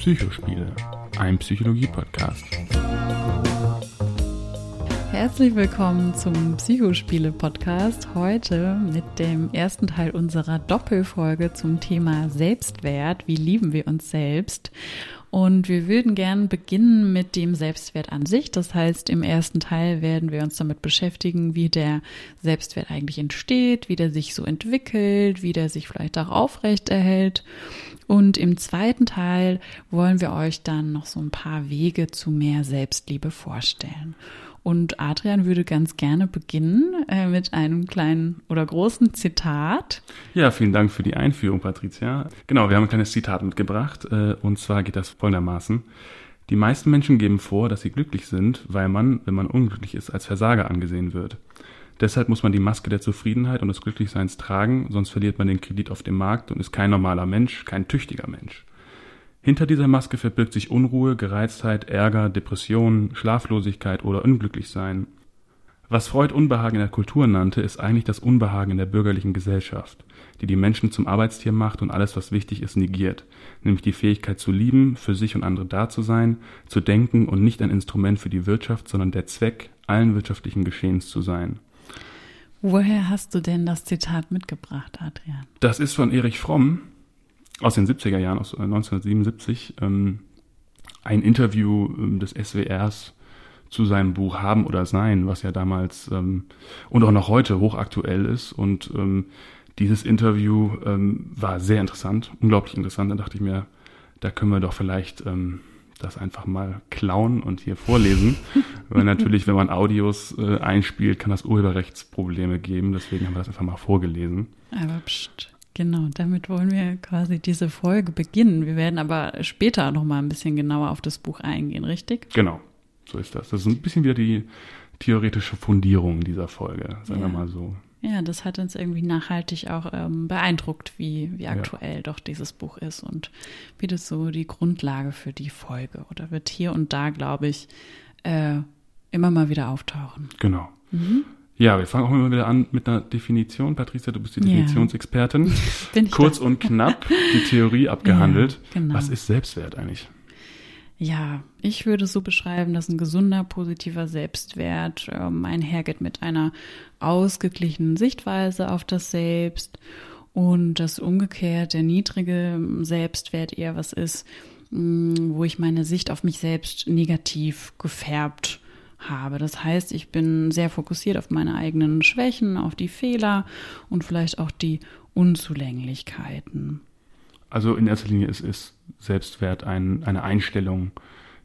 Psychospiele, ein Psychologie-Podcast. Herzlich willkommen zum Psychospiele-Podcast. Heute mit dem ersten Teil unserer Doppelfolge zum Thema Selbstwert. Wie lieben wir uns selbst? Und wir würden gern beginnen mit dem Selbstwert an sich. Das heißt, im ersten Teil werden wir uns damit beschäftigen, wie der Selbstwert eigentlich entsteht, wie der sich so entwickelt, wie der sich vielleicht auch aufrecht erhält. Und im zweiten Teil wollen wir euch dann noch so ein paar Wege zu mehr Selbstliebe vorstellen. Und Adrian würde ganz gerne beginnen äh, mit einem kleinen oder großen Zitat. Ja, vielen Dank für die Einführung, Patricia. Genau, wir haben ein kleines Zitat mitgebracht. Äh, und zwar geht das folgendermaßen. Die meisten Menschen geben vor, dass sie glücklich sind, weil man, wenn man unglücklich ist, als Versager angesehen wird. Deshalb muss man die Maske der Zufriedenheit und des Glücklichseins tragen, sonst verliert man den Kredit auf dem Markt und ist kein normaler Mensch, kein tüchtiger Mensch. Hinter dieser Maske verbirgt sich Unruhe, Gereiztheit, Ärger, Depressionen, Schlaflosigkeit oder Unglücklichsein. Was Freud Unbehagen in der Kultur nannte, ist eigentlich das Unbehagen in der bürgerlichen Gesellschaft, die die Menschen zum Arbeitstier macht und alles, was wichtig ist, negiert, nämlich die Fähigkeit zu lieben, für sich und andere da zu sein, zu denken und nicht ein Instrument für die Wirtschaft, sondern der Zweck allen wirtschaftlichen Geschehens zu sein. Woher hast du denn das Zitat mitgebracht, Adrian? Das ist von Erich Fromm, aus den 70er Jahren, aus 1977, äh, ähm, ein Interview ähm, des SWRs zu seinem Buch Haben oder Sein, was ja damals ähm, und auch noch heute hochaktuell ist. Und ähm, dieses Interview ähm, war sehr interessant, unglaublich interessant. Da dachte ich mir, da können wir doch vielleicht ähm, das einfach mal klauen und hier vorlesen. Weil natürlich, wenn man Audios äh, einspielt, kann das Urheberrechtsprobleme geben. Deswegen haben wir das einfach mal vorgelesen. Aber pst. Genau, damit wollen wir quasi diese Folge beginnen. Wir werden aber später noch mal ein bisschen genauer auf das Buch eingehen, richtig? Genau, so ist das. Das ist ein bisschen wieder die theoretische Fundierung dieser Folge, sagen ja. wir mal so. Ja, das hat uns irgendwie nachhaltig auch ähm, beeindruckt, wie, wie aktuell ja. doch dieses Buch ist und wie das so die Grundlage für die Folge oder wird hier und da, glaube ich, äh, immer mal wieder auftauchen. Genau. Mhm. Ja, wir fangen auch immer wieder an mit einer Definition. Patricia, du bist die Definitionsexpertin. Bin ich Kurz da? und knapp die Theorie abgehandelt. Ja, genau. Was ist Selbstwert eigentlich? Ja, ich würde so beschreiben, dass ein gesunder, positiver Selbstwert ähm, einhergeht mit einer ausgeglichenen Sichtweise auf das Selbst und das umgekehrt der niedrige Selbstwert eher was ist, mh, mm, wo ich meine Sicht auf mich selbst negativ gefärbt habe. Das heißt, ich bin sehr fokussiert auf meine eigenen Schwächen, auf die Fehler und vielleicht auch die Unzulänglichkeiten. Also in erster Linie ist, ist Selbstwert ein, eine Einstellung,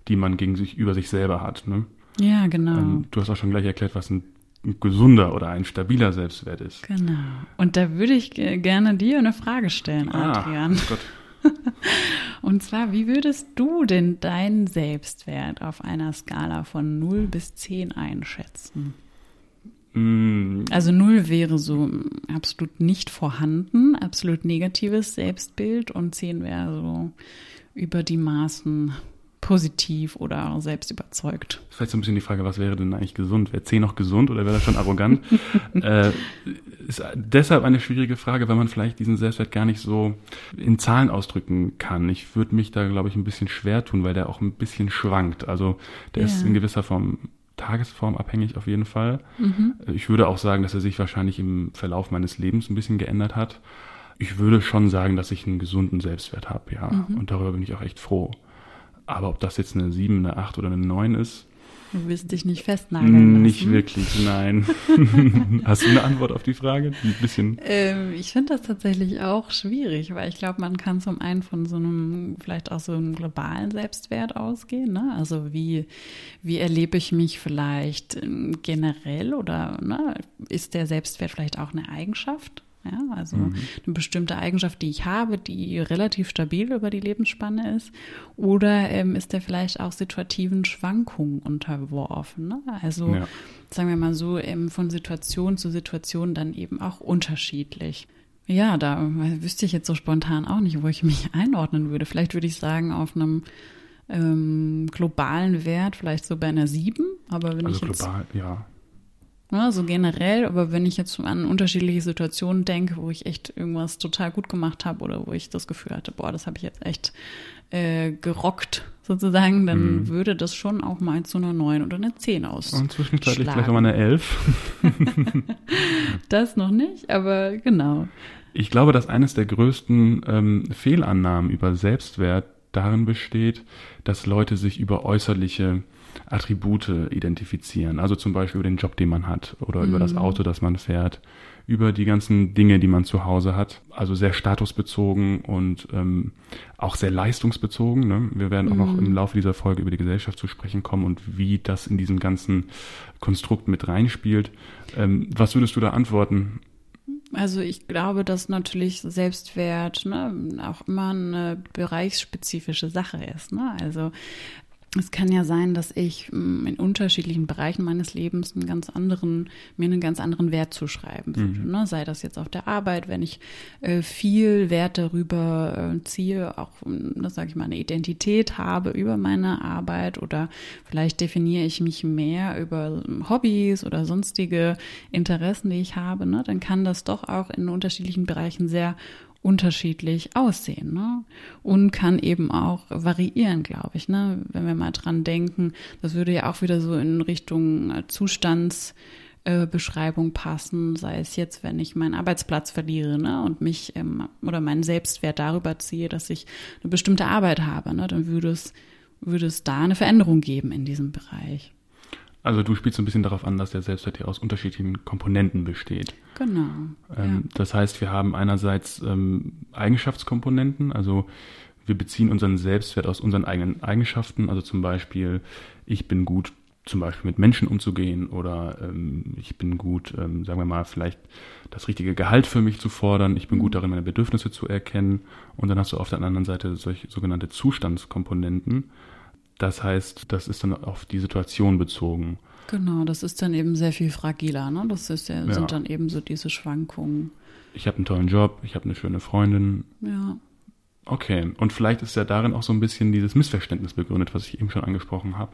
die man gegen sich über sich selber hat. Ne? Ja, genau. Ähm, du hast auch schon gleich erklärt, was ein gesunder oder ein stabiler Selbstwert ist. Genau. Und da würde ich gerne dir eine Frage stellen, ah, Adrian. Oh Gott. Und zwar, wie würdest du denn deinen Selbstwert auf einer Skala von 0 bis 10 einschätzen? Mm. Also 0 wäre so absolut nicht vorhanden, absolut negatives Selbstbild und 10 wäre so über die Maßen positiv oder selbst überzeugt. Vielleicht so ein bisschen die Frage, was wäre denn eigentlich gesund? Wäre 10 noch gesund oder wäre das schon arrogant? äh, ist deshalb eine schwierige Frage, weil man vielleicht diesen Selbstwert gar nicht so in Zahlen ausdrücken kann. Ich würde mich da, glaube ich, ein bisschen schwer tun, weil der auch ein bisschen schwankt. Also der ja. ist in gewisser Form Tagesform abhängig auf jeden Fall. Mhm. Ich würde auch sagen, dass er sich wahrscheinlich im Verlauf meines Lebens ein bisschen geändert hat. Ich würde schon sagen, dass ich einen gesunden Selbstwert habe, ja. Mhm. Und darüber bin ich auch echt froh. Aber ob das jetzt eine 7, eine 8 oder eine 9 ist. Du willst dich nicht festnageln. Nicht lassen. wirklich, nein. Hast du eine Antwort auf die Frage? Ein bisschen. Ähm, ich finde das tatsächlich auch schwierig, weil ich glaube, man kann zum einen von so einem, vielleicht auch so einem globalen Selbstwert ausgehen. Ne? Also wie, wie erlebe ich mich vielleicht ähm, generell oder ne? ist der Selbstwert vielleicht auch eine Eigenschaft? Ja, also mhm. eine bestimmte Eigenschaft, die ich habe, die relativ stabil über die Lebensspanne ist. Oder ähm, ist der vielleicht auch situativen Schwankungen unterworfen? Ne? Also ja. sagen wir mal so, ähm, von Situation zu Situation dann eben auch unterschiedlich. Ja, da wüsste ich jetzt so spontan auch nicht, wo ich mich einordnen würde. Vielleicht würde ich sagen, auf einem ähm, globalen Wert, vielleicht so bei einer 7, aber wenn also ich jetzt. global, ja so generell, aber wenn ich jetzt an unterschiedliche Situationen denke, wo ich echt irgendwas total gut gemacht habe oder wo ich das Gefühl hatte, boah, das habe ich jetzt echt äh, gerockt sozusagen, dann mhm. würde das schon auch mal zu einer 9 oder einer 10 aus. Und zwischenzeitlich vielleicht auch mal eine 11. das noch nicht, aber genau. Ich glaube, dass eines der größten ähm, Fehlannahmen über Selbstwert darin besteht, dass Leute sich über äußerliche Attribute identifizieren. Also zum Beispiel über den Job, den man hat oder mhm. über das mhm. Auto, das man fährt, über die ganzen Dinge, die man zu Hause hat. Also sehr statusbezogen und ähm, auch sehr leistungsbezogen. Ne? Wir werden auch mhm. noch im Laufe dieser Folge über die Gesellschaft zu sprechen kommen und wie das in diesem ganzen Konstrukt mit reinspielt. Ähm, was würdest du da antworten? Also ich glaube, dass natürlich Selbstwert ne, auch immer eine bereichsspezifische Sache ist. Ne? Also es kann ja sein, dass ich mm, in unterschiedlichen Bereichen meines Lebens einen ganz anderen, mir einen ganz anderen Wert zuschreiben würde. Mhm. Ne? Sei das jetzt auf der Arbeit, wenn ich äh, viel Wert darüber äh, ziehe, auch, mm, das sage ich mal, eine Identität habe über meine Arbeit oder vielleicht definiere ich mich mehr über Hobbys oder sonstige Interessen, die ich habe, ne? dann kann das doch auch in unterschiedlichen Bereichen sehr unterschiedlich aussehen ne? und kann eben auch variieren, glaube ich. Ne? Wenn wir mal dran denken, das würde ja auch wieder so in Richtung Zustandsbeschreibung äh, passen, sei es jetzt, wenn ich meinen Arbeitsplatz verliere ne, und mich ähm, oder meinen Selbstwert darüber ziehe, dass ich eine bestimmte Arbeit habe, ne, dann würde es, würde es da eine Veränderung geben in diesem Bereich. Also du spielst so ein bisschen darauf an, dass der Selbstwert hier aus unterschiedlichen Komponenten besteht. Genau. Ähm, ja. Das heißt, wir haben einerseits ähm, Eigenschaftskomponenten, also wir beziehen unseren Selbstwert aus unseren eigenen Eigenschaften, also zum Beispiel, ich bin gut, zum Beispiel mit Menschen umzugehen oder ähm, ich bin gut, ähm, sagen wir mal, vielleicht das richtige Gehalt für mich zu fordern, ich bin gut mhm. darin, meine Bedürfnisse zu erkennen und dann hast du auf der anderen Seite solche sogenannte Zustandskomponenten. Das heißt, das ist dann auf die Situation bezogen. Genau, das ist dann eben sehr viel fragiler. Ne? Das ist ja, ja. sind dann eben so diese Schwankungen. Ich habe einen tollen Job, ich habe eine schöne Freundin. Ja. Okay, und vielleicht ist ja darin auch so ein bisschen dieses Missverständnis begründet, was ich eben schon angesprochen habe,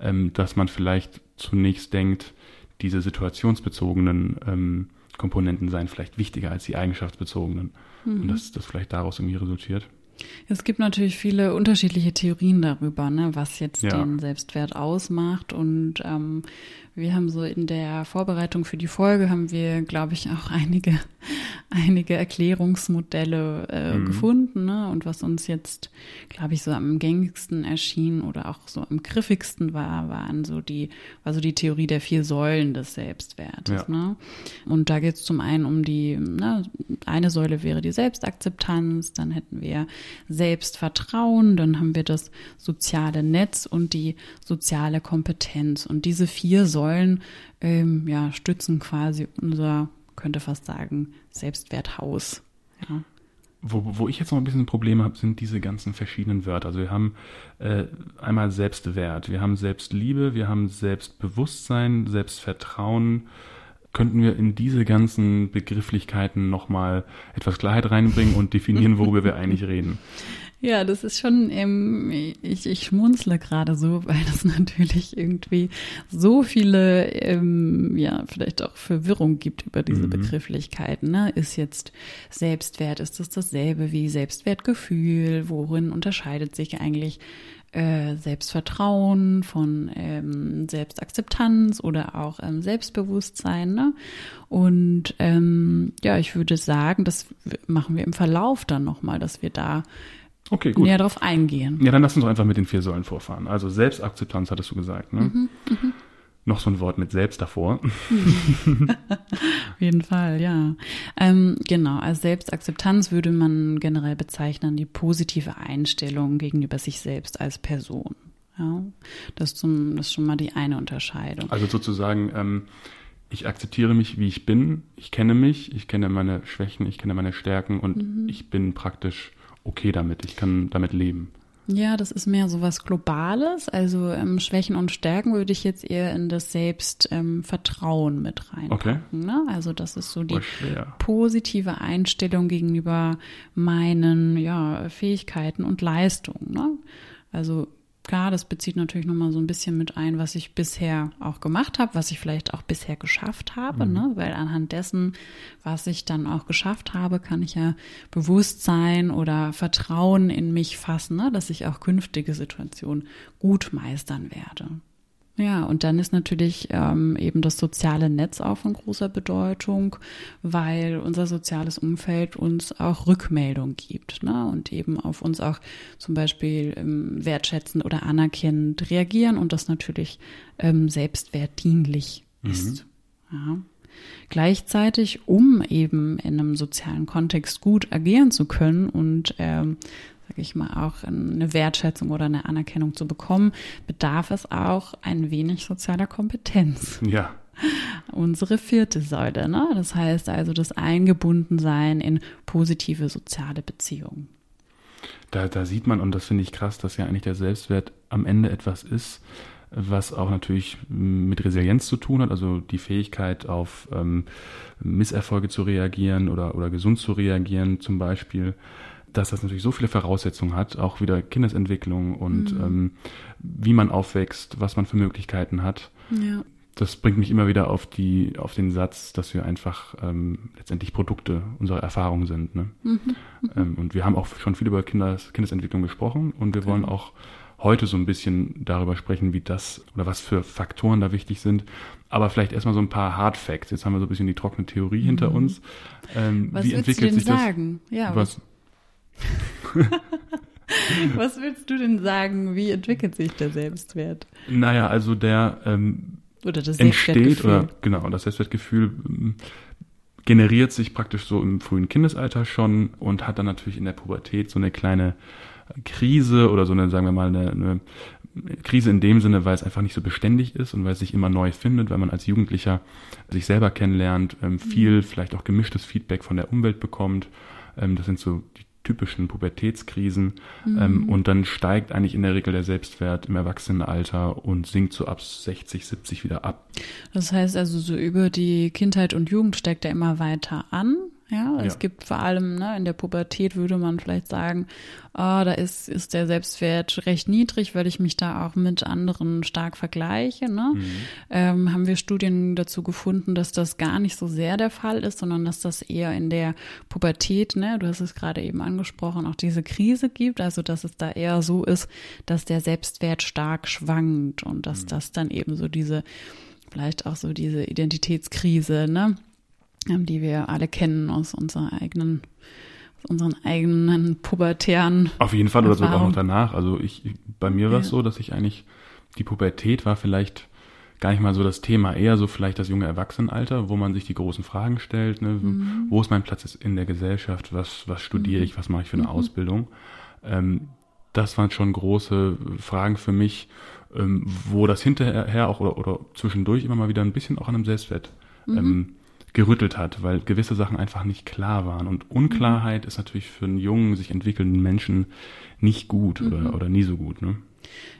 ähm, dass man vielleicht zunächst denkt, diese situationsbezogenen ähm, Komponenten seien vielleicht wichtiger als die eigenschaftsbezogenen. Mhm. Und dass das vielleicht daraus irgendwie resultiert. Es gibt natürlich viele unterschiedliche Theorien darüber, ne, was jetzt ja. den Selbstwert ausmacht. Und ähm, wir haben so in der Vorbereitung für die Folge haben wir, glaube ich, auch einige, einige Erklärungsmodelle äh, mhm. gefunden. Ne? Und was uns jetzt, glaube ich, so am gängigsten erschien oder auch so am griffigsten war, waren so die, war so die Theorie der vier Säulen des Selbstwertes. Ja. Ne? Und da geht es zum einen um die, ne, eine Säule wäre die Selbstakzeptanz, dann hätten wir Selbstvertrauen, dann haben wir das soziale Netz und die soziale Kompetenz. Und diese vier Säulen Säulen ähm, ja, stützen quasi unser, könnte fast sagen, Selbstwerthaus. Ja. Wo, wo ich jetzt noch ein bisschen Probleme habe, sind diese ganzen verschiedenen Wörter. Also wir haben äh, einmal Selbstwert, wir haben Selbstliebe, wir haben Selbstbewusstsein, Selbstvertrauen. Könnten wir in diese ganzen Begrifflichkeiten nochmal etwas Klarheit reinbringen und definieren, worüber wir eigentlich reden? Ja, das ist schon, ähm, ich, ich schmunzle gerade so, weil das natürlich irgendwie so viele, ähm, ja, vielleicht auch Verwirrung gibt über diese mhm. Begrifflichkeiten. Ne? Ist jetzt Selbstwert, ist das dasselbe wie Selbstwertgefühl? Worin unterscheidet sich eigentlich äh, Selbstvertrauen von ähm, Selbstakzeptanz oder auch ähm, Selbstbewusstsein. Ne? Und ähm, ja, ich würde sagen, das machen wir im Verlauf dann nochmal, dass wir da Okay, gut. näher darauf eingehen. Ja, dann lass uns doch einfach mit den vier Säulen vorfahren. Also Selbstakzeptanz hattest du gesagt, ne? Mhm, mh. Noch so ein Wort mit selbst davor. Auf jeden Fall, ja. Ähm, genau, als Selbstakzeptanz würde man generell bezeichnen die positive Einstellung gegenüber sich selbst als Person. Ja, das, zum, das ist schon mal die eine Unterscheidung. Also sozusagen, ähm, ich akzeptiere mich, wie ich bin, ich kenne mich, ich kenne meine Schwächen, ich kenne meine Stärken und mhm. ich bin praktisch okay damit, ich kann damit leben. Ja, das ist mehr so was Globales. Also ähm, Schwächen und Stärken würde ich jetzt eher in das Selbstvertrauen ähm, mit reinpacken. Okay. Ne? Also das ist so die positive Einstellung gegenüber meinen ja, Fähigkeiten und Leistungen. Ne? Also klar, das bezieht natürlich nochmal so ein bisschen mit ein, was ich bisher auch gemacht habe, was ich vielleicht auch bisher geschafft habe, mhm. ne? weil anhand dessen, was ich dann auch geschafft habe, kann ich ja Bewusstsein oder Vertrauen in mich fassen, ne? dass ich auch künftige Situationen gut meistern werde. Ja, und dann ist natürlich ähm, eben das soziale Netz auch von großer Bedeutung, weil unser soziales Umfeld uns auch Rückmeldung gibt ne? und eben auf uns auch zum Beispiel ähm, wertschätzend oder anerkennend reagieren und das natürlich ähm, selbstwertdienlich mhm. ist. Ja. Gleichzeitig, um eben in einem sozialen Kontext gut agieren zu können und ähm, sage ich mal, auch eine Wertschätzung oder eine Anerkennung zu bekommen, bedarf es auch ein wenig sozialer Kompetenz. Ja. Unsere vierte Säule, ne? Das heißt also das Eingebundensein in positive soziale Beziehungen. Da, da sieht man, und das finde ich krass, dass ja eigentlich der Selbstwert am Ende etwas ist, was auch natürlich mit Resilienz zu tun hat, also die Fähigkeit auf ähm, Misserfolge zu reagieren oder, oder gesund zu reagieren zum Beispiel dass das natürlich so viele Voraussetzungen hat, auch wieder Kindesentwicklung und mhm. ähm, wie man aufwächst, was man für Möglichkeiten hat. Ja. Das bringt mich immer wieder auf die, auf den Satz, dass wir einfach ähm, letztendlich Produkte unserer Erfahrung sind. Ne? Mhm. Mhm. Ähm, und wir haben auch schon viel über Kindes, Kindesentwicklung gesprochen und wir wollen auch heute so ein bisschen darüber sprechen, wie das oder was für Faktoren da wichtig sind. Aber vielleicht erstmal so ein paar Hard Facts. Jetzt haben wir so ein bisschen die trockene Theorie mhm. hinter uns. Ähm, was wie entwickelt du denn sich sagen? das? Ja, was, Was willst du denn sagen? Wie entwickelt sich der Selbstwert? Naja, also der ähm, oder das entsteht oder genau das Selbstwertgefühl ähm, generiert sich praktisch so im frühen Kindesalter schon und hat dann natürlich in der Pubertät so eine kleine Krise oder so eine, sagen wir mal, eine, eine Krise in dem Sinne, weil es einfach nicht so beständig ist und weil es sich immer neu findet, weil man als Jugendlicher sich selber kennenlernt, ähm, viel, mhm. vielleicht auch gemischtes Feedback von der Umwelt bekommt. Ähm, das sind so typischen Pubertätskrisen. Mhm. Ähm, und dann steigt eigentlich in der Regel der Selbstwert im Erwachsenenalter und sinkt so ab 60, 70 wieder ab. Das heißt also, so über die Kindheit und Jugend steigt er immer weiter an. Ja, es ja. gibt vor allem ne, in der Pubertät würde man vielleicht sagen, oh, da ist, ist der Selbstwert recht niedrig, weil ich mich da auch mit anderen stark vergleiche. Ne? Mhm. Ähm, haben wir Studien dazu gefunden, dass das gar nicht so sehr der Fall ist, sondern dass das eher in der Pubertät, ne, du hast es gerade eben angesprochen, auch diese Krise gibt, also dass es da eher so ist, dass der Selbstwert stark schwankt und dass mhm. das dann eben so diese vielleicht auch so diese Identitätskrise, ne? Die wir alle kennen aus unserer eigenen unseren eigenen pubertären. Auf jeden Fall oder sogar auch noch danach. Also ich, bei mir war es ja. so, dass ich eigentlich die Pubertät war vielleicht gar nicht mal so das Thema, eher so vielleicht das junge Erwachsenenalter, wo man sich die großen Fragen stellt, ne? Mhm. wo ist mein Platz in der Gesellschaft, was, was studiere mhm. ich, was mache ich für eine mhm. Ausbildung. Ähm, das waren schon große Fragen für mich, ähm, wo das hinterher auch oder, oder zwischendurch immer mal wieder ein bisschen auch an einem Selbstwert mhm. ähm, gerüttelt hat, weil gewisse Sachen einfach nicht klar waren. Und Unklarheit ist natürlich für einen jungen, sich entwickelnden Menschen nicht gut mhm. oder, oder nie so gut. Ne?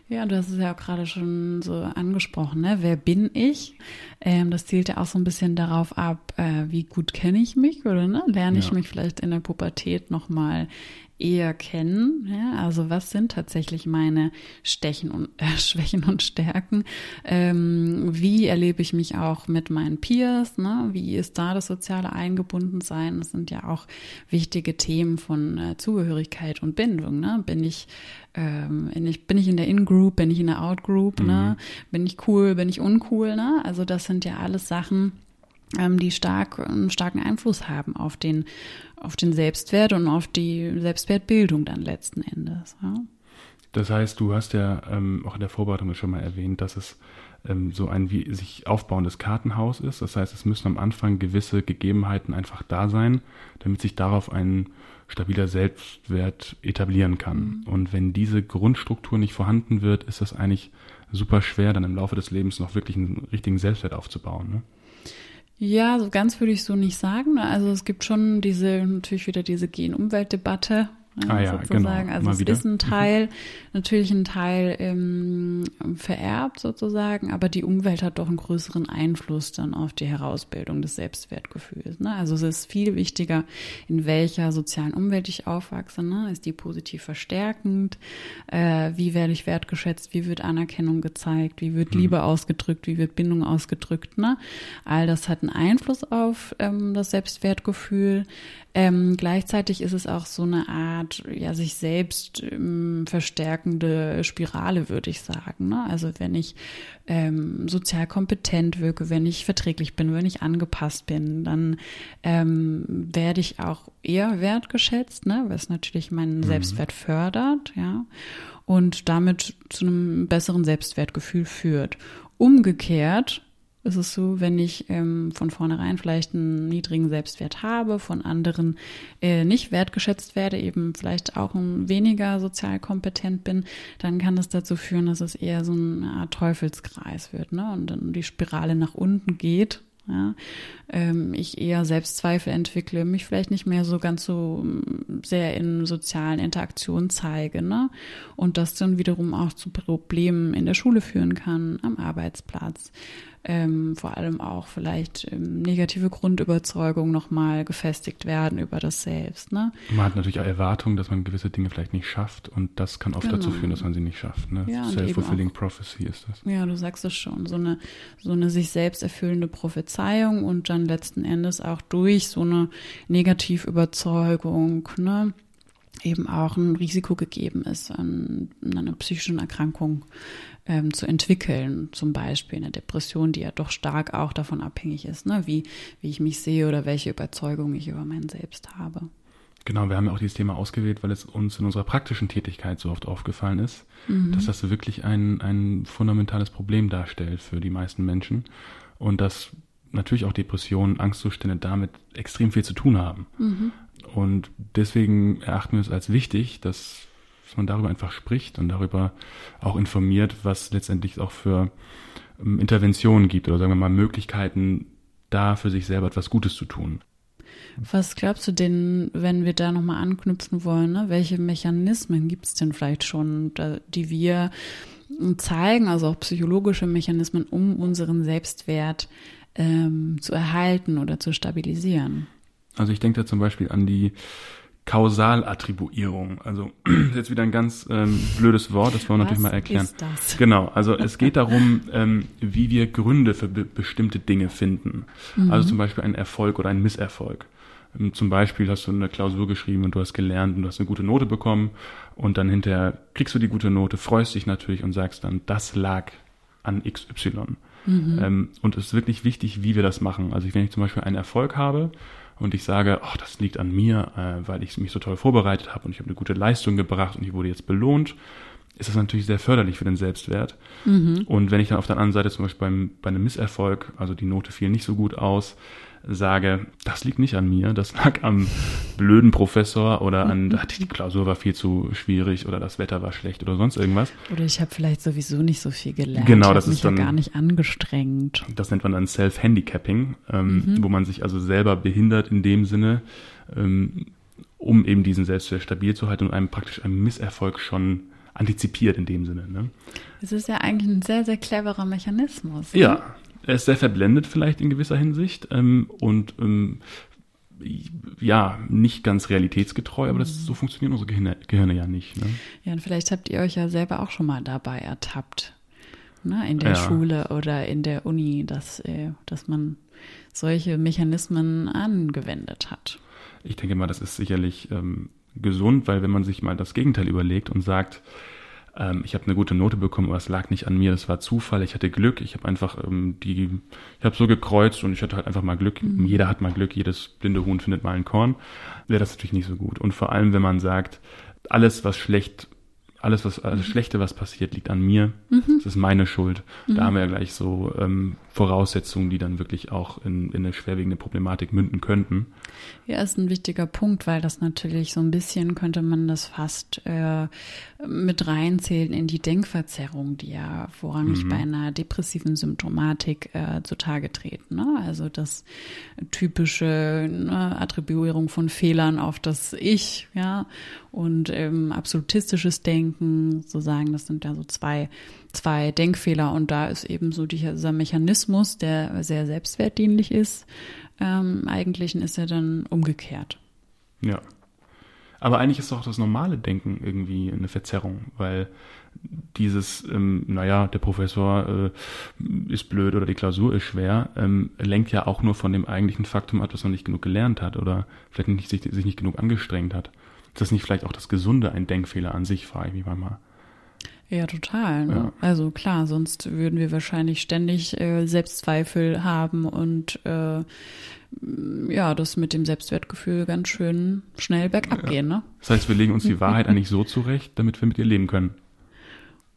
Ja, du hast es ja auch gerade schon so angesprochen, ne? Wer bin ich? Ähm, das zielt ja auch so ein bisschen darauf ab, äh, wie gut kenne ich mich oder ne? Lerne ich ja. mich vielleicht in der Pubertät nochmal eher kennen. Ja, also was sind tatsächlich meine Stechen und, äh, Schwächen und Stärken? Ähm, wie erlebe ich mich auch mit meinen Peers? Ne? Wie ist da das soziale Eingebundensein? Das sind ja auch wichtige Themen von äh, Zugehörigkeit und Bindung. Ne? Bin ich ähm, bin ich, bin ich in der In-Group, bin ich in der Out-Group, ne? mhm. ne? Bin ich cool, bin ich uncool, ne? Also das sind ja alles Sachen, ähm, die stark, einen starken Einfluss haben auf den, auf den Selbstwert und auf die Selbstwertbildung dann letzten Endes. Ja. Das heißt, du hast ja ähm, auch in der Vorbereitung schon mal erwähnt, dass es ähm, so ein wie sich aufbauendes Kartenhaus ist. Das heißt, es müssen am Anfang gewisse Gegebenheiten einfach da sein, damit sich darauf ein stabiler Selbstwert etablieren kann. Mhm. Und wenn diese Grundstruktur nicht vorhanden wird, ist das eigentlich super schwer, dann im Laufe des Lebens noch wirklich einen richtigen Selbstwert aufzubauen. Ne? Ja, so ganz würde ich so nicht sagen. Also es gibt schon diese, natürlich wieder diese Gen-Umwelt-Debatte, ja, ah, ja, sozusagen. Genau. Also Mal es wieder. ist ein mhm. Teil, natürlich ein Teil ähm, vererbt sozusagen, aber die Umwelt hat doch einen größeren Einfluss dann auf die Herausbildung des Selbstwertgefühls. Ne? Also es ist viel wichtiger, in welcher sozialen Umwelt ich aufwachse. Ne? Ist die positiv verstärkend? Äh, wie werde ich wertgeschätzt? Wie wird Anerkennung gezeigt? Wie wird mhm. Liebe ausgedrückt? Wie wird Bindung ausgedrückt? Ne? All das hat einen Einfluss auf ähm, das Selbstwertgefühl. Ähm, gleichzeitig ist es auch so eine Art, ja, sich selbst ähm, verstärkende Spirale, würde ich sagen. Ne? Also wenn ich ähm, sozial kompetent wirke, wenn ich verträglich bin, wenn ich angepasst bin, dann ähm, werde ich auch eher wertgeschätzt, ne? was natürlich meinen mhm. Selbstwert fördert, ja, und damit zu einem besseren Selbstwertgefühl führt. Umgekehrt ist es so, wenn ich ähm, von vornherein vielleicht einen niedrigen Selbstwert habe, von anderen äh, nicht wertgeschätzt werde, eben vielleicht auch ein weniger sozial kompetent bin, dann kann das dazu führen, dass es eher so eine Art Teufelskreis wird ne? und dann die Spirale nach unten geht ja, ähm, ich eher Selbstzweifel entwickle, mich vielleicht nicht mehr so ganz so mm, sehr in sozialen Interaktionen zeige, ne? Und das dann wiederum auch zu Problemen in der Schule führen kann, am Arbeitsplatz ähm, vor allem auch vielleicht ähm, negative Grundüberzeugungen nochmal gefestigt werden über das Selbst. Ne? Man hat natürlich auch Erwartungen, dass man gewisse Dinge vielleicht nicht schafft und das kann oft genau. dazu führen, dass man sie nicht schafft. Ne? Ja, Self-fulfilling Prophecy ist das. Ja, du sagst es schon. So eine, so eine sich selbst erfüllende Prophezeiung und dann letzten Endes auch durch so eine Negativüberzeugung, ne? Eben auch ein Risiko gegeben ist an, an einer psychischen Erkrankung ähm, zu entwickeln, zum Beispiel eine Depression, die ja doch stark auch davon abhängig ist, ne? wie, wie ich mich sehe oder welche Überzeugung ich über mein Selbst habe. Genau, wir haben ja auch dieses Thema ausgewählt, weil es uns in unserer praktischen Tätigkeit so oft aufgefallen ist, mhm. dass das wirklich ein, ein fundamentales Problem darstellt für die meisten Menschen und dass natürlich auch Depressionen, Angstzustände damit extrem viel zu tun haben. Mhm. Und deswegen erachten wir es als wichtig, dass man darüber einfach spricht und darüber auch informiert, was letztendlich auch für ähm, Interventionen gibt oder sagen wir mal Möglichkeiten, da für sich selber etwas Gutes zu tun. Was glaubst du denn, wenn wir da nochmal anknüpfen wollen, ne? welche Mechanismen gibt es denn vielleicht schon, die wir zeigen, also auch psychologische Mechanismen, um unseren Selbstwert ähm, zu erhalten oder zu stabilisieren? Also ich denke da zum Beispiel an die Kausalattribuierung. Also jetzt wieder ein ganz ähm, blödes Wort, das wollen wir natürlich mal erklären. Ist das? Genau, also es geht darum, ähm, wie wir Gründe für be bestimmte Dinge finden. Mhm. Also zum Beispiel ein Erfolg oder ein Misserfolg. Ähm, zum Beispiel hast du eine Klausur geschrieben und du hast gelernt und du hast eine gute Note bekommen und dann hinterher kriegst du die gute Note, freust dich natürlich und sagst dann, das lag an XY. Mhm. Ähm, und es ist wirklich wichtig, wie wir das machen. Also wenn ich zum Beispiel einen Erfolg habe und ich sage, ach, das liegt an mir, äh, weil ich mich so toll vorbereitet habe und ich habe eine gute Leistung gebracht und ich wurde jetzt belohnt, ist das natürlich sehr förderlich für den Selbstwert. Mhm. Und wenn ich dann auf der anderen Seite zum Beispiel beim, bei einem Misserfolg, also die Note fiel nicht so gut aus, sage, das liegt nicht an mir, das lag am blöden Professor oder an, die Klausur war viel zu schwierig oder das Wetter war schlecht oder sonst irgendwas. Oder ich habe vielleicht sowieso nicht so viel gelernt. Genau, das ist dann ja gar nicht angestrengt. Das nennt man dann Self-Handicapping, ähm, mhm. wo man sich also selber behindert in dem Sinne, ähm, um eben diesen Selbstwert stabil zu halten und einem praktisch einen Misserfolg schon antizipiert in dem Sinne. Ne? Es ist ja eigentlich ein sehr, sehr cleverer Mechanismus. Ne? Ja, er ist sehr verblendet vielleicht in gewisser Hinsicht ähm, und ähm, ja, nicht ganz realitätsgetreu, aber das, so funktionieren unsere Gehirne, Gehirne ja nicht. Ne? Ja, und vielleicht habt ihr euch ja selber auch schon mal dabei ertappt, ne? in der ja. Schule oder in der Uni, dass, äh, dass man solche Mechanismen angewendet hat. Ich denke mal, das ist sicherlich ähm, gesund, weil wenn man sich mal das Gegenteil überlegt und sagt, ähm, ich habe eine gute Note bekommen, aber es lag nicht an mir, das war Zufall, ich hatte Glück, ich habe einfach ähm, die, ich habe so gekreuzt und ich hatte halt einfach mal Glück. Mhm. Jeder hat mal Glück, jedes blinde Huhn findet mal ein Korn. Wäre das natürlich nicht so gut. Und vor allem, wenn man sagt, alles, was schlecht alles, was, alles Schlechte, was passiert, liegt an mir. Mhm. Das ist meine Schuld. Da haben wir ja gleich so ähm, Voraussetzungen, die dann wirklich auch in, in eine schwerwiegende Problematik münden könnten. Ja, ist ein wichtiger Punkt, weil das natürlich so ein bisschen könnte man das fast äh, mit reinzählen in die Denkverzerrung, die ja vorrangig bei einer depressiven Symptomatik äh, zutage treten. Ne? Also das typische ne, Attribuierung von Fehlern auf das Ich, ja, und ähm, absolutistisches Denken, sozusagen, das sind ja so zwei, zwei Denkfehler und da ist eben so dieser Mechanismus, der sehr selbstwertdienlich ist, ähm, eigentlichen ist er dann umgekehrt. Ja. Aber eigentlich ist doch das normale Denken irgendwie eine Verzerrung, weil dieses, ähm, naja, der Professor äh, ist blöd oder die Klausur ist schwer, ähm, lenkt ja auch nur von dem eigentlichen Faktum ab, dass man nicht genug gelernt hat oder vielleicht nicht, sich, sich nicht genug angestrengt hat. Ist das nicht vielleicht auch das Gesunde ein Denkfehler an sich, frage ich mich manchmal. Ja, total. Ne? Ja. Also klar, sonst würden wir wahrscheinlich ständig äh, Selbstzweifel haben und äh, ja, das mit dem Selbstwertgefühl ganz schön schnell bergab Ja. gehen, ne? Das heißt, wir legen uns die Wahrheit eigentlich so zurecht, damit wir mit ihr leben können.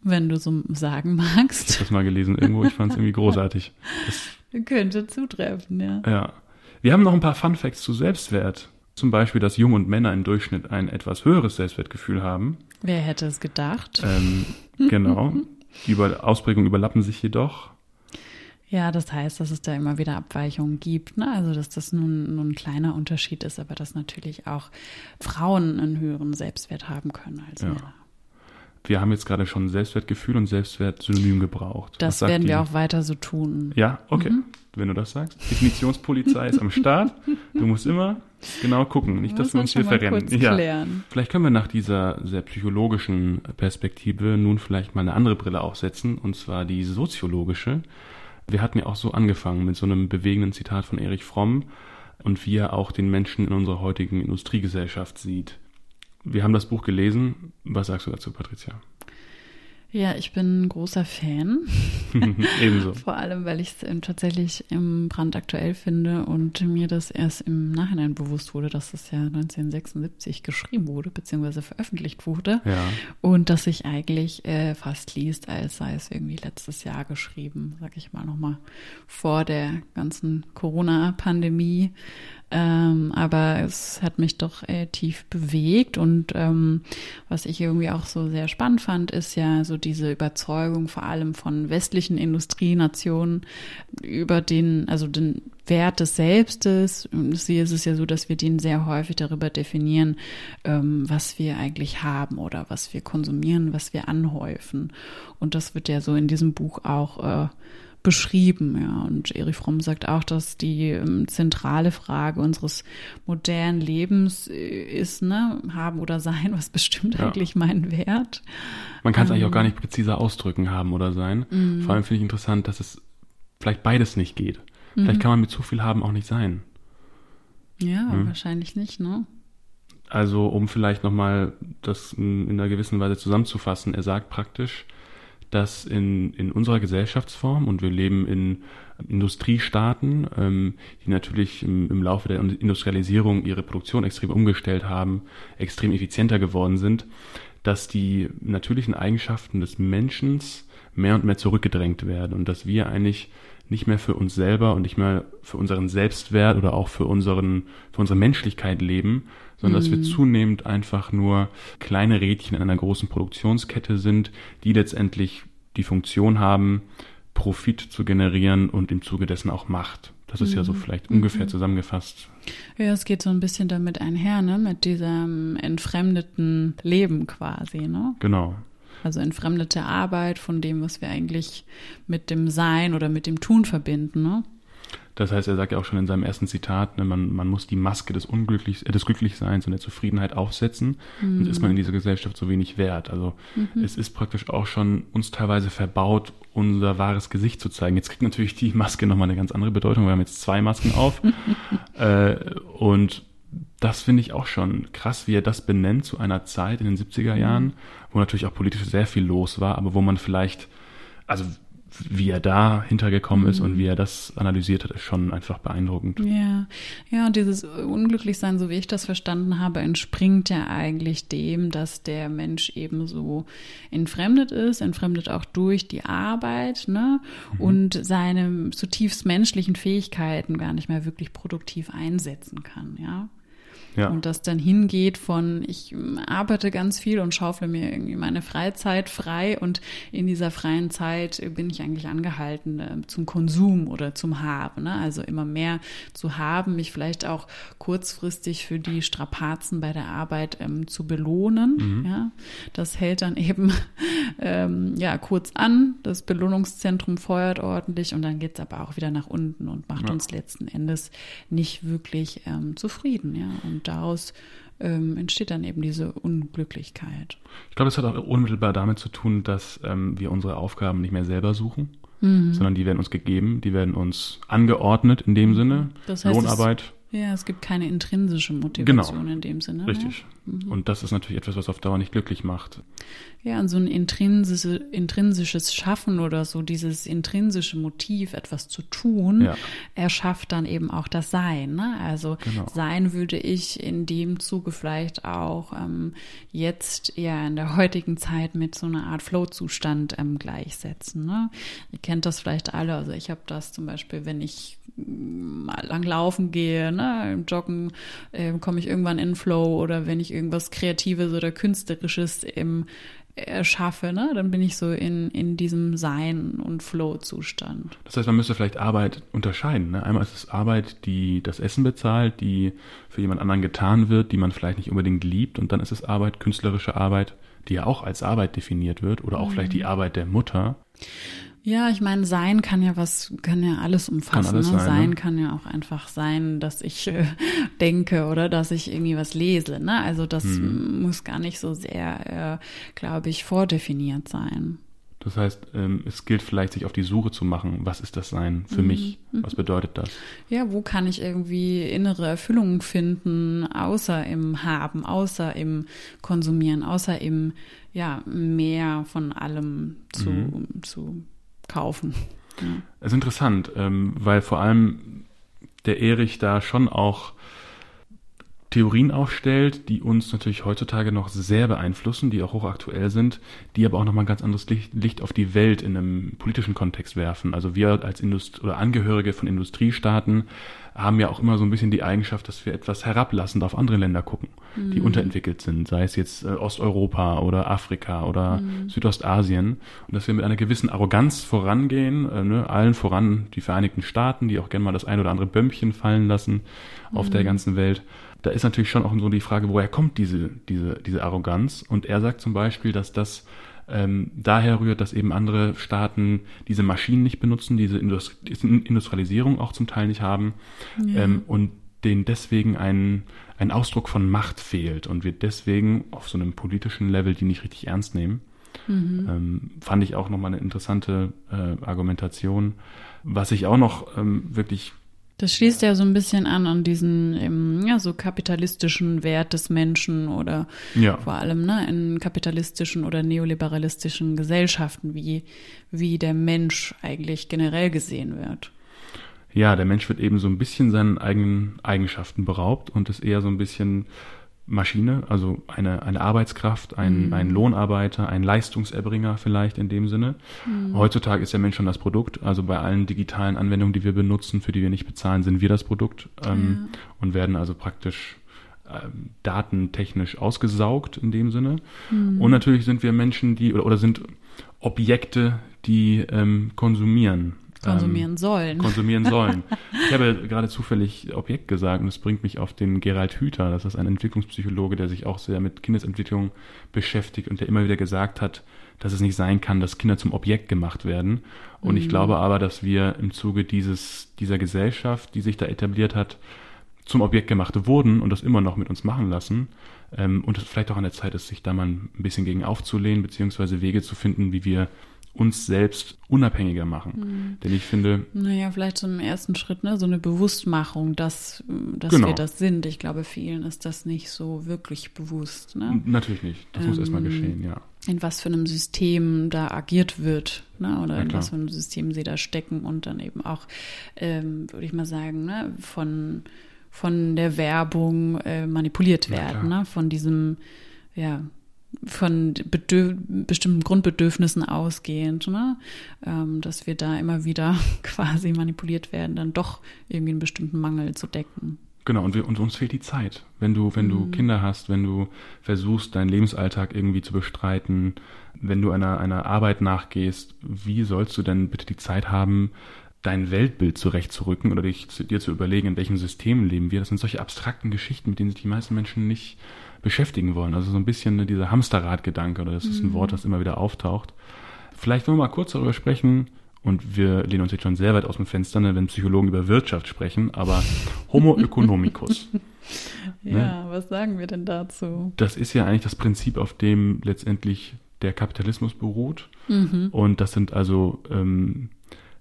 Wenn du so sagen Ich habe magst. das mal gelesen irgendwo, ich fand es irgendwie großartig. Das, Könnte zutreffen, ja. ja. Wir haben noch ein paar Fun Facts zu Selbstwert. Zum Beispiel, dass Jungen und Männer im Durchschnitt ein etwas höheres Selbstwertgefühl haben. Wer hätte es gedacht? Ähm, genau. Die Über Ausprägungen überlappen sich jedoch. Ja, das heißt, dass es da immer wieder Abweichungen gibt. Ne? Also, dass das nun, nun ein kleiner Unterschied ist, aber dass natürlich auch Frauen einen höheren Selbstwert haben können als Ja. Männer. Wir haben jetzt gerade schon Selbstwertgefühl und Selbstwert synonym gebraucht. Das werden die? wir auch weiter so tun. Ja, okay. Wenn du das sagst. Definitionspolizei ist am Start. Du musst immer genau gucken, nicht, dass wir man uns hier verrennen. kurz klären. Vielleicht können wir nach dieser sehr psychologischen Perspektive nun vielleicht mal eine andere Brille aufsetzen, und zwar die soziologische. Wir hatten ja auch so angefangen mit so einem bewegenden Zitat von Erich Fromm und wie er auch den Menschen in unserer heutigen Industriegesellschaft sieht. Wir haben das Buch gelesen. Was sagst du dazu, Patricia? Ja, ich bin ein großer Fan. Ebenso. Vor allem, weil ich es ähm, tatsächlich im brandaktuell finde und mir das erst im Nachhinein bewusst wurde, dass es ja 1976 geschrieben wurde, beziehungsweise veröffentlicht wurde. Ja. Und dass sich eigentlich äh, fast liest, als sei es irgendwie letztes Jahr geschrieben, sag ich mal nochmal, vor der ganzen Corona-Pandemie. Ähm, aber es hat mich doch äh, tief bewegt und ähm, was ich irgendwie auch so sehr spannend fand, ist ja so diese Überzeugung vor allem von westlichen Industrienationen über den, also den Wert des Selbstes. Hier ist es ja so, dass wir den sehr häufig darüber definieren, ähm, was wir eigentlich haben oder was wir konsumieren, was wir anhäufen. Und das wird ja so in diesem Buch auch äh, beschrieben, ja. Und Erich Fromm sagt auch, dass die ähm, zentrale Frage unseres modernen Lebens äh, ist, ne, haben oder sein, was bestimmt Ja. eigentlich meinen Wert? Man kann es eigentlich auch Ähm. gar nicht präziser ausdrücken, haben oder sein. Mhm. Vor allem finde ich interessant, dass es vielleicht beides nicht geht. Vielleicht Mhm. kann man mit zu viel haben auch nicht sein. Ja, Hm. wahrscheinlich nicht, ne? Also um vielleicht nochmal das in einer gewissen Weise zusammenzufassen, er sagt praktisch, dass in, in unserer Gesellschaftsform, und wir leben in Industriestaaten, ähm, die natürlich im, im Laufe der Industrialisierung ihre Produktion extrem umgestellt haben, extrem effizienter geworden sind, dass die natürlichen Eigenschaften des Menschen mehr und mehr zurückgedrängt werden und dass wir eigentlich nicht mehr für uns selber und nicht mehr für unseren Selbstwert oder auch für unseren für unsere Menschlichkeit leben, sondern dass wir zunehmend einfach nur kleine Rädchen in einer großen Produktionskette sind, die letztendlich die Funktion haben, Profit zu generieren und im Zuge dessen auch Macht. Das ist ja so vielleicht ungefähr zusammengefasst. Ja, es geht so ein bisschen damit einher, ne? Mit diesem entfremdeten Leben quasi, ne? Genau. Also entfremdete Arbeit von dem, was wir eigentlich mit dem Sein oder mit dem Tun verbinden, ne? Das heißt, er sagt ja auch schon in seinem ersten Zitat, ne, man, man muss die Maske des Unglücklich, äh, des Glücklichseins und der Zufriedenheit aufsetzen, sonst ist man in dieser Gesellschaft so wenig wert. Also es ist praktisch auch schon uns teilweise verbaut, unser wahres Gesicht zu zeigen. Jetzt kriegt natürlich die Maske nochmal eine ganz andere Bedeutung. Wir haben jetzt zwei Masken auf. äh, und das finde ich auch schon krass, wie er das benennt zu einer Zeit in den 70er Jahren, wo natürlich auch politisch sehr viel los war, aber wo man vielleicht, also wie er da hintergekommen mhm. ist und wie er das analysiert hat, ist schon einfach beeindruckend. Ja, ja, und dieses Unglücklichsein, so wie ich das verstanden habe, entspringt ja eigentlich dem, dass der Mensch eben so entfremdet ist, entfremdet auch durch die Arbeit, ne, mhm. und seine zutiefst menschlichen Fähigkeiten gar nicht mehr wirklich produktiv einsetzen kann, ja. Ja. Und das dann hingeht von, ich arbeite ganz viel und schaufle mir irgendwie meine Freizeit frei und in dieser freien Zeit bin ich eigentlich angehalten äh, zum Konsum oder zum Haben. Ne? Also immer mehr zu haben, mich vielleicht auch kurzfristig für die Strapazen bei der Arbeit ähm, zu belohnen. Mhm. Ja? Das hält dann eben ähm, ja, kurz an, das Belohnungszentrum feuert ordentlich und dann geht es aber auch wieder nach unten und macht ja. uns letzten Endes nicht wirklich ähm, zufrieden. Ja? Und daraus ähm, entsteht dann eben diese Unglücklichkeit. Ich glaube, es hat auch unmittelbar damit zu tun, dass ähm, wir unsere Aufgaben nicht mehr selber suchen, mhm. sondern die werden uns gegeben, die werden uns angeordnet in dem Sinne. Das heißt, Lohnarbeit. Ja, es gibt keine intrinsische Motivation genau. in dem Sinne. Richtig. Mhm. Und das ist natürlich etwas, was auf Dauer nicht glücklich macht. Ja, und so ein intrinsische, intrinsisches Schaffen oder so, dieses intrinsische Motiv, etwas zu tun, ja. erschafft dann eben auch das Sein. Ne? Also genau. Sein würde ich in dem Zuge vielleicht auch ähm, jetzt ja in der heutigen Zeit mit so einer Art Flow-Zustand ähm, gleichsetzen. Ne? Ihr kennt das vielleicht alle. Also ich habe das zum Beispiel, wenn ich mal lang laufen gehe, ne, im Joggen äh, komme ich irgendwann in Flow oder wenn ich irgendwas Kreatives oder Künstlerisches im erschaffe, ne, dann bin ich so in, in diesem Sein- und Flow-Zustand. Das heißt, man müsste vielleicht Arbeit unterscheiden. Ne? Einmal ist es Arbeit, die das Essen bezahlt, die für jemand anderen getan wird, die man vielleicht nicht unbedingt liebt. Und dann ist es Arbeit, künstlerische Arbeit, die ja auch als Arbeit definiert wird oder auch mhm. vielleicht die Arbeit der Mutter. Ja, ich meine, sein kann ja was, kann ja alles umfassen. Kann alles ne? sein, ne? kann ja auch einfach sein, dass ich äh, denke oder dass ich irgendwie was lese. Ne? Also das hm. muss gar nicht so sehr, äh, glaube ich, vordefiniert sein. Das heißt, ähm, es gilt vielleicht, sich auf die Suche zu machen, was ist das Sein für mhm. mich? Was bedeutet das? Ja, wo kann ich irgendwie innere Erfüllung finden, außer im Haben, außer im Konsumieren, außer im ja, mehr von allem zu, mhm. zu kaufen. Es ist interessant, ähm, weil vor allem der Erich da schon auch Theorien aufstellt, die uns natürlich heutzutage noch sehr beeinflussen, die auch hochaktuell sind, die aber auch nochmal ein ganz anderes Licht, auf die Welt in einem politischen Kontext werfen. Also wir als Indust oder Angehörige von Industriestaaten haben ja auch immer so ein bisschen die Eigenschaft, dass wir etwas herablassend auf andere Länder gucken, mhm. die unterentwickelt sind, sei es jetzt äh, Osteuropa oder Afrika oder mhm. Südostasien und dass wir mit einer gewissen Arroganz vorangehen, äh, ne, allen voran die Vereinigten Staaten, die auch gerne mal das ein oder andere Bömmchen fallen lassen auf mhm. der ganzen Welt. Da ist natürlich schon auch so die Frage, woher kommt diese, diese, diese Arroganz? Und er sagt zum Beispiel, dass das ähm, daher rührt, dass eben andere Staaten diese Maschinen nicht benutzen, diese Industrialisierung auch zum Teil nicht haben ja. ähm, und denen deswegen ein, ein Ausdruck von Macht fehlt und wir deswegen auf so einem politischen Level die nicht richtig ernst nehmen. Mhm. Ähm, fand ich auch nochmal eine interessante äh, Argumentation. Was ich auch noch ähm, wirklich das schließt ja so ein bisschen an an diesen ja, so kapitalistischen Wert des Menschen oder ja. vor allem ne, in kapitalistischen oder neoliberalistischen Gesellschaften, wie, wie der Mensch eigentlich generell gesehen wird. Ja, der Mensch wird eben so ein bisschen seinen eigenen Eigenschaften beraubt und ist eher so ein bisschen Maschine, also eine, eine Arbeitskraft, ein, mhm. ein Lohnarbeiter, ein Leistungserbringer vielleicht in dem Sinne. Mhm. Heutzutage ist der Mensch schon das Produkt, also bei allen digitalen Anwendungen, die wir benutzen, für die wir nicht bezahlen, sind wir das Produkt ähm, ja. und werden also praktisch äh, datentechnisch ausgesaugt in dem Sinne. Mhm. Und natürlich sind wir Menschen, die oder, oder sind Objekte, die ähm, konsumieren. Konsumieren ähm, sollen. Konsumieren sollen. ich habe gerade zufällig Objekt gesagt und das bringt mich auf den Gerald Hüther. Das ist ein Entwicklungspsychologe, der sich auch sehr mit Kindesentwicklung beschäftigt und der immer wieder gesagt hat, dass es nicht sein kann, dass Kinder zum Objekt gemacht werden. Und mhm. ich glaube aber, dass wir im Zuge dieses, dieser Gesellschaft, die sich da etabliert hat, zum Objekt gemacht wurden und das immer noch mit uns machen lassen. Ähm, und es vielleicht auch an der Zeit ist, sich da mal ein bisschen gegen aufzulehnen, beziehungsweise Wege zu finden, wie wir uns selbst unabhängiger machen. Mhm. Denn ich finde. Naja, vielleicht so im ersten Schritt, ne, so eine Bewusstmachung, dass, dass genau. wir das sind. Ich glaube, vielen ist das nicht so wirklich bewusst. Ne? Natürlich nicht. Das ähm, muss erstmal geschehen, ja. in was für einem System da agiert wird, ne? oder Ja, in was für einem System sie da stecken und dann eben auch, ähm, würde ich mal sagen, ne? von, von der Werbung äh, manipuliert Ja, werden, klar. ne? von diesem, ja, von bestimmten Grundbedürfnissen ausgehend, ne? ähm, dass wir da immer wieder quasi manipuliert werden, dann doch irgendwie einen bestimmten Mangel zu decken. Genau, und, wir, und uns fehlt die Zeit. Wenn du, wenn du Kinder hast, wenn du versuchst, deinen Lebensalltag irgendwie zu bestreiten, wenn du einer, einer Arbeit nachgehst, wie sollst du denn bitte die Zeit haben, dein Weltbild zurechtzurücken oder dich zu, dir zu überlegen, in welchem System leben wir? Das sind solche abstrakten Geschichten, mit denen sich die meisten Menschen nicht beschäftigen wollen. Also so ein bisschen ne, dieser Hamsterrad-Gedanke, oder das ist ein Wort, das immer wieder auftaucht. Vielleicht wollen wir mal kurz darüber sprechen, und wir lehnen uns jetzt schon sehr weit aus dem Fenster, ne, wenn Psychologen über Wirtschaft sprechen, aber Homo economicus. Ja, Ne? was sagen wir denn dazu? Das ist ja eigentlich das Prinzip, auf dem letztendlich der Kapitalismus beruht. Mhm. Und das sind also ähm,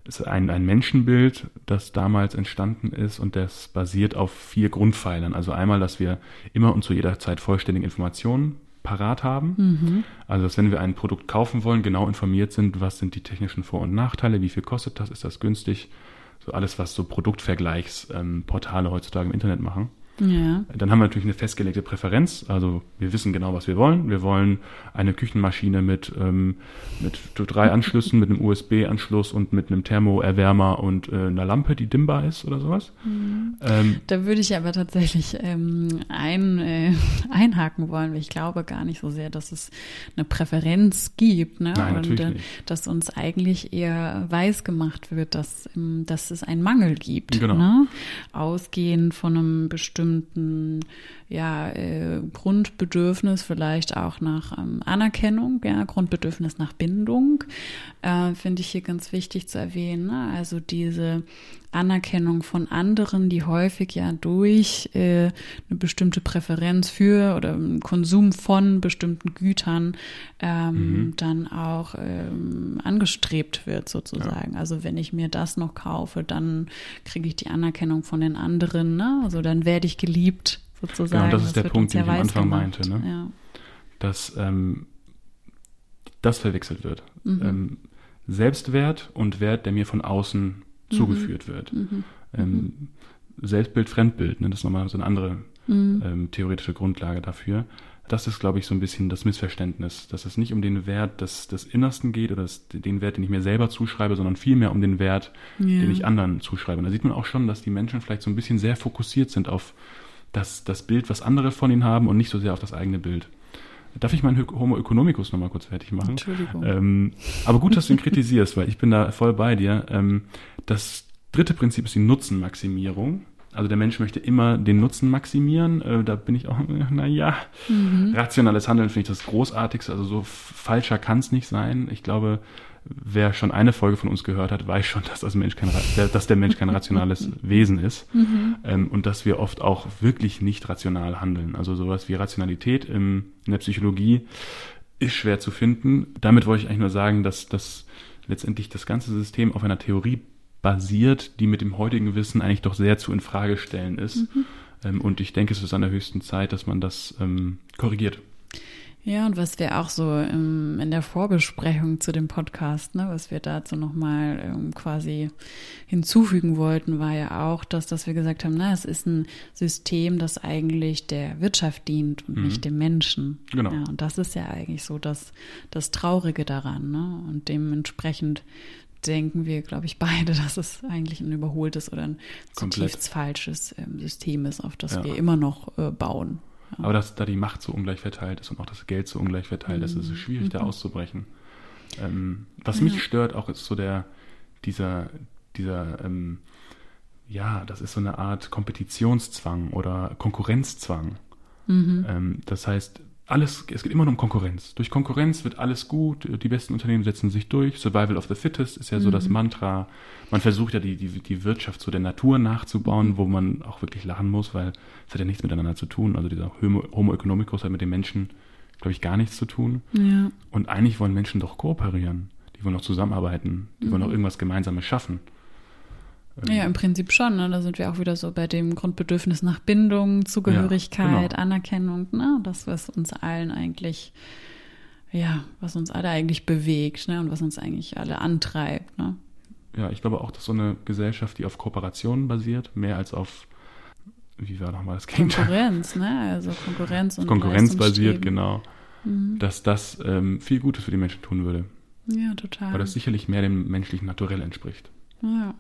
ist ein, ein Menschenbild, das damals entstanden ist und das basiert auf vier Grundpfeilern. Also einmal, dass wir immer und zu jeder Zeit vollständige Informationen parat haben. Mhm. Also, dass wenn wir ein Produkt kaufen wollen, genau informiert sind, was sind die technischen Vor- und Nachteile, wie viel kostet das, ist das günstig. So alles, was so Produktvergleichsportale heutzutage im Internet machen. Ja. Dann haben wir natürlich eine festgelegte Präferenz. Also wir wissen genau, was wir wollen. Wir wollen eine Küchenmaschine mit, ähm, mit drei Anschlüssen, mit einem USB-Anschluss und mit einem Thermoerwärmer und äh, einer Lampe, die dimmbar ist oder sowas. Ähm, Da würde ich aber tatsächlich ähm, ein, äh, einhaken wollen, weil ich glaube gar nicht so sehr, dass es eine Präferenz gibt. Ne? Nein, Und natürlich äh, nicht. dass uns eigentlich eher weiß gemacht wird, dass, ähm, dass es einen Mangel gibt. Genau. Ne? Ausgehend von einem bestimmten bestimmten ja, äh, Grundbedürfnis, vielleicht auch nach ähm, Anerkennung, ja, Grundbedürfnis nach Bindung, äh, finde ich hier ganz wichtig zu erwähnen. Ne? Also diese Anerkennung von anderen, die häufig ja durch äh, eine bestimmte Präferenz für oder Konsum von bestimmten Gütern ähm, dann auch ähm, angestrebt wird sozusagen. Also wenn ich mir das noch kaufe, dann kriege ich die Anerkennung von den anderen. Ne? Also dann werde ich geliebt sozusagen. Genau, das ist der wird Punkt, den ich am Anfang gemacht. meinte, ne? Ja. dass ähm, das verwechselt wird. Mhm. Ähm, Selbstwert und Wert, der mir von außen Mhm. zugeführt wird. Ähm, Selbstbild, Fremdbild, ne, das ist nochmal so eine andere Mhm. ähm, theoretische Grundlage dafür. Das ist, glaube ich, so ein bisschen das Missverständnis, dass es nicht um den Wert des, des Innersten geht oder das, den Wert, den ich mir selber zuschreibe, sondern vielmehr um den Wert, Ja. den ich anderen zuschreibe. Und da sieht man auch schon, dass die Menschen vielleicht so ein bisschen sehr fokussiert sind auf das, das Bild, was andere von ihnen haben und nicht so sehr auf das eigene Bild. Darf ich meinen Homo economicus nochmal kurz fertig machen? Entschuldigung. Ähm, aber gut, dass du ihn kritisierst, weil ich bin da voll bei dir. Ähm, das dritte Prinzip ist die Nutzenmaximierung. Also der Mensch möchte immer den Nutzen maximieren. Äh, da bin ich auch, naja, Mhm. rationales Handeln finde ich das Großartigste. Also so falscher kann es nicht sein. Ich glaube, wer schon eine Folge von uns gehört hat, weiß schon, dass, das Mensch kein, dass der Mensch kein rationales Wesen ist. Ähm, und dass wir oft auch wirklich nicht rational handeln. Also sowas wie Rationalität im, in der Psychologie ist schwer zu finden. Damit wollte ich eigentlich nur sagen, dass, dass letztendlich das ganze System auf einer Theorie basiert, die mit dem heutigen Wissen eigentlich doch sehr zu in Frage stellen ist. Ähm, und ich denke, es ist an der höchsten Zeit, dass man das ähm, korrigiert. Ja, und was wir auch so im, in der Vorbesprechung zu dem Podcast, ne, was wir dazu nochmal ähm, quasi hinzufügen wollten, war ja auch, dass, dass wir gesagt haben, na, es ist ein System, das eigentlich der Wirtschaft dient und nicht dem Menschen. Genau. Ja, und das ist ja eigentlich so das, das Traurige daran, ne? Und dementsprechend denken wir, glaube ich, beide, dass es eigentlich ein überholtes oder ein Komplett. zutiefst falsches ähm, System ist, auf das Ja. wir immer noch äh, bauen. Aber dass da die Macht so ungleich verteilt ist und auch das Geld so ungleich verteilt ist, ist es schwierig, da auszubrechen. Ähm, was mich stört auch, ist so der, dieser, dieser, ähm, ja, das ist so eine Art Kompetitionszwang oder Konkurrenzzwang. Ähm, das heißt, alles, es geht immer nur um Konkurrenz. Durch Konkurrenz wird alles gut, die besten Unternehmen setzen sich durch. Survival of the fittest ist ja so das Mantra. Man versucht ja die, die, die Wirtschaft so der Natur nachzubauen, wo man auch wirklich lachen muss, weil es hat ja nichts miteinander zu tun. Also dieser Homo, Homo economicus hat mit den Menschen, glaube ich, gar nichts zu tun. Ja. Und eigentlich wollen Menschen doch kooperieren. Die wollen doch zusammenarbeiten. Die wollen doch irgendwas Gemeinsames schaffen. Ähm, Ja, im Prinzip schon. Ne? Da sind wir auch wieder so bei dem Grundbedürfnis nach Bindung, Zugehörigkeit, genau. Anerkennung. Ne? Das, was uns allen eigentlich ja, was uns alle eigentlich bewegt ne? und was uns eigentlich alle antreibt. Ne? Ja, ich glaube auch, dass so eine Gesellschaft, die auf Kooperationen basiert, mehr als auf, wie war nochmal das Gegenteil? Konkurrenz, ne? Also Konkurrenz und Konkurrenz basiert, genau. Mhm. Dass das ähm, viel Gutes für die Menschen tun würde. Ja, total. Weil das sicherlich mehr dem menschlichen Naturell entspricht. Ja.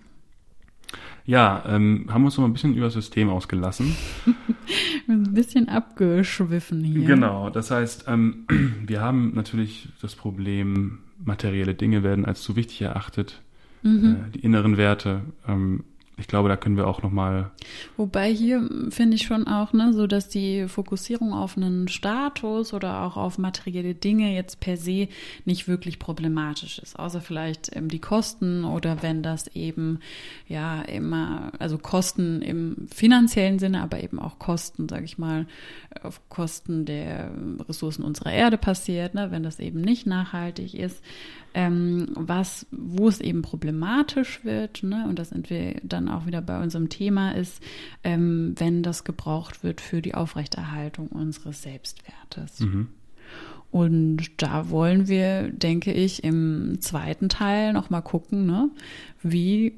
Ja, ähm, haben uns noch ein bisschen über das System ausgelassen. ein bisschen abgeschwiffen hier. Genau, das heißt, ähm, wir haben natürlich das Problem, materielle Dinge werden als zu wichtig erachtet. Mhm. Äh, die inneren Werte ähm, ich glaube, da können wir auch nochmal. Wobei hier finde ich schon auch, ne, so dass die Fokussierung auf einen Status oder auch auf materielle Dinge jetzt per se nicht wirklich problematisch ist. Außer vielleicht ähm, die Kosten oder wenn das eben ja immer, also Kosten im finanziellen Sinne, aber eben auch Kosten, sage ich mal, auf Kosten der Ressourcen unserer Erde passiert, ne, wenn das eben nicht nachhaltig ist ähm, was, wo es eben problematisch wird, ne, und das sind wir dann auch wieder bei unserem Thema ist, ähm, wenn das gebraucht wird für die Aufrechterhaltung unseres Selbstwertes. Mhm. Und da wollen wir, denke ich, im zweiten Teil nochmal gucken, ne, wie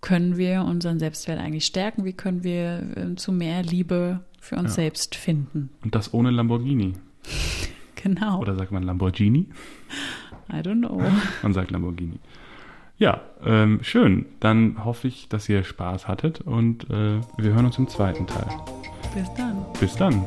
können wir unseren Selbstwert eigentlich stärken, wie können wir äh, zu mehr Liebe für uns ja. selbst finden. Und das ohne Lamborghini. Genau. Oder sagt man Lamborghini? I don't know. Man sagt Lamborghini. Ja, ähm, schön. Dann hoffe ich, dass ihr Spaß hattet und äh, wir hören uns im zweiten Teil. Bis dann. Bis dann.